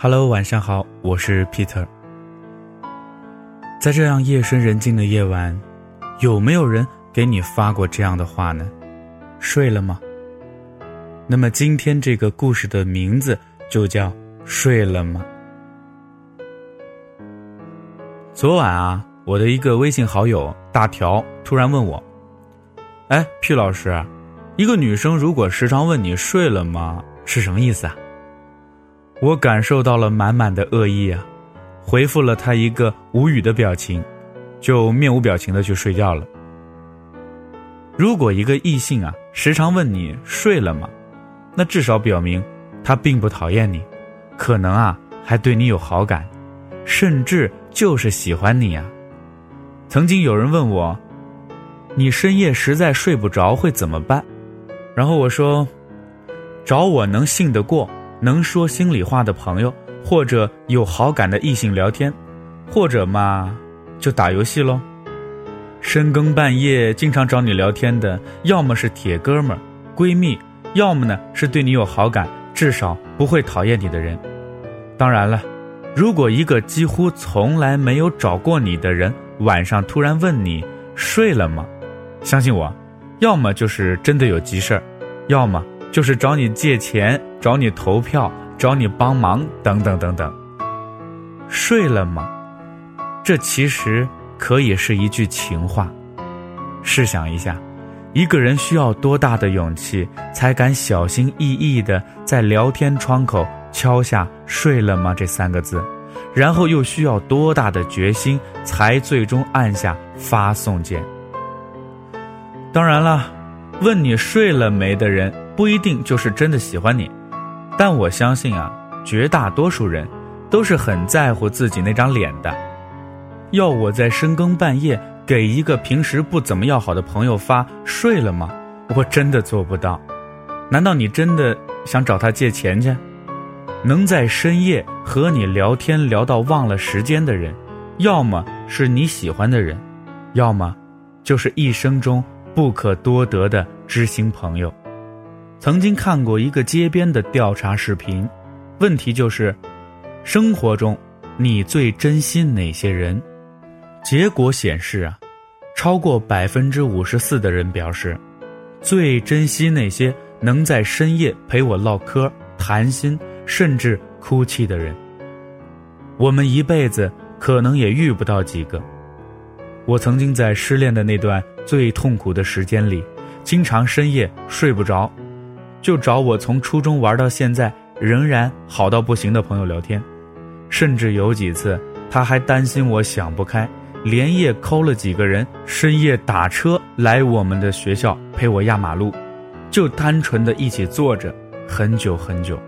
Hello，晚上好，我是 Peter。在这样夜深人静的夜晚，有没有人给你发过这样的话呢？睡了吗？那么今天这个故事的名字就叫《睡了吗》。昨晚啊，我的一个微信好友大条突然问我：“哎，P 老师，一个女生如果时常问你睡了吗，是什么意思啊？”我感受到了满满的恶意啊，回复了他一个无语的表情，就面无表情的去睡觉了。如果一个异性啊时常问你睡了吗，那至少表明他并不讨厌你，可能啊还对你有好感，甚至就是喜欢你啊。曾经有人问我，你深夜实在睡不着会怎么办？然后我说，找我能信得过。能说心里话的朋友，或者有好感的异性聊天，或者嘛，就打游戏喽。深更半夜经常找你聊天的，要么是铁哥们儿、闺蜜，要么呢是对你有好感，至少不会讨厌你的人。当然了，如果一个几乎从来没有找过你的人，晚上突然问你睡了吗？相信我，要么就是真的有急事儿，要么。就是找你借钱，找你投票，找你帮忙，等等等等。睡了吗？这其实可以是一句情话。试想一下，一个人需要多大的勇气，才敢小心翼翼的在聊天窗口敲下“睡了吗”这三个字，然后又需要多大的决心，才最终按下发送键？当然了，问你睡了没的人。不一定就是真的喜欢你，但我相信啊，绝大多数人都是很在乎自己那张脸的。要我在深更半夜给一个平时不怎么要好的朋友发睡了吗？我真的做不到。难道你真的想找他借钱去？能在深夜和你聊天聊到忘了时间的人，要么是你喜欢的人，要么就是一生中不可多得的知心朋友。曾经看过一个街边的调查视频，问题就是：生活中你最珍惜哪些人？结果显示啊，超过百分之五十四的人表示，最珍惜那些能在深夜陪我唠嗑、谈心，甚至哭泣的人。我们一辈子可能也遇不到几个。我曾经在失恋的那段最痛苦的时间里，经常深夜睡不着。就找我从初中玩到现在仍然好到不行的朋友聊天，甚至有几次他还担心我想不开，连夜抠了几个人，深夜打车来我们的学校陪我压马路，就单纯的一起坐着很久很久。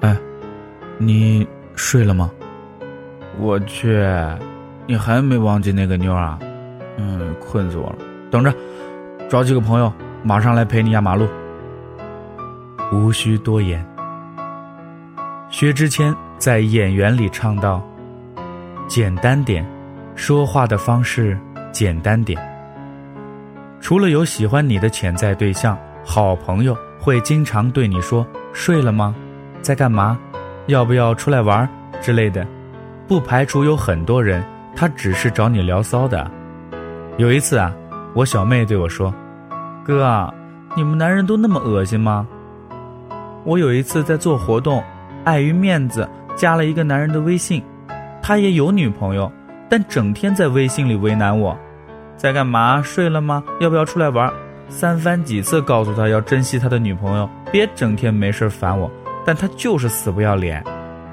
哎，你睡了吗？我去，你还没忘记那个妞啊？嗯，困死我了。等着，找几个朋友。马上来陪你压马路，无需多言。薛之谦在《演员》里唱道：“简单点，说话的方式简单点。”除了有喜欢你的潜在对象，好朋友会经常对你说：“睡了吗？在干嘛？要不要出来玩？”之类的。不排除有很多人，他只是找你聊骚的。有一次啊，我小妹对我说。哥，你们男人都那么恶心吗？我有一次在做活动，碍于面子加了一个男人的微信，他也有女朋友，但整天在微信里为难我，在干嘛？睡了吗？要不要出来玩？三番几次告诉他要珍惜他的女朋友，别整天没事烦我，但他就是死不要脸，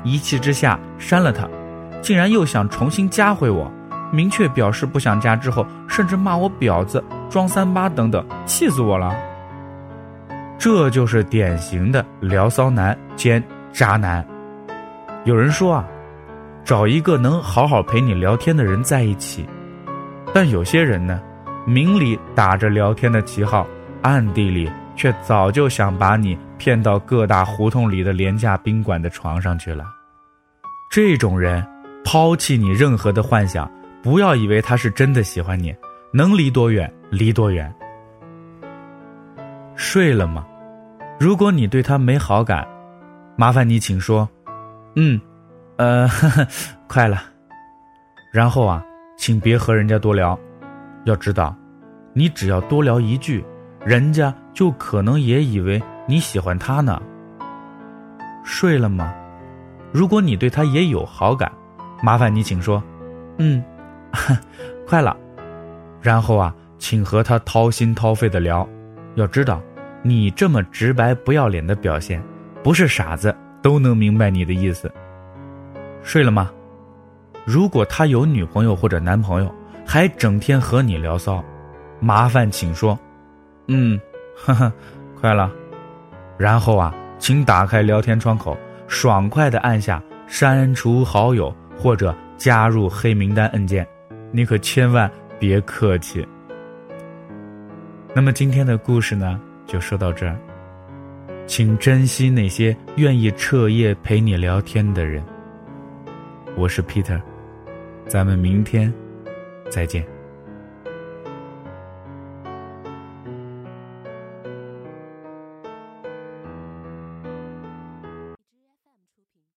一气之下删了他，竟然又想重新加回我。明确表示不想加之后，甚至骂我婊子、装三八等等，气死我了。这就是典型的聊骚男兼渣男。有人说啊，找一个能好好陪你聊天的人在一起。但有些人呢，明里打着聊天的旗号，暗地里却早就想把你骗到各大胡同里的廉价宾馆的床上去了。这种人，抛弃你任何的幻想。不要以为他是真的喜欢你，能离多远离多远。睡了吗？如果你对他没好感，麻烦你请说嗯，呃，呵呵，快了。然后啊，请别和人家多聊。要知道，你只要多聊一句，人家就可能也以为你喜欢他呢。睡了吗？如果你对他也有好感，麻烦你请说。嗯，快了。然后啊，请和他掏心掏肺的聊。要知道，你这么直白不要脸的表现，不是傻子都能明白你的意思。睡了吗？如果他有女朋友或者男朋友，还整天和你聊骚，麻烦请说。嗯，呵呵，快了。然后啊，请打开聊天窗口，爽快的按下删除好友或者加入黑名单按键。你可千万别客气。那么今天的故事呢，就说到这儿。请珍惜那些愿意彻夜陪你聊天的人。我是 Peter，咱们明天再见。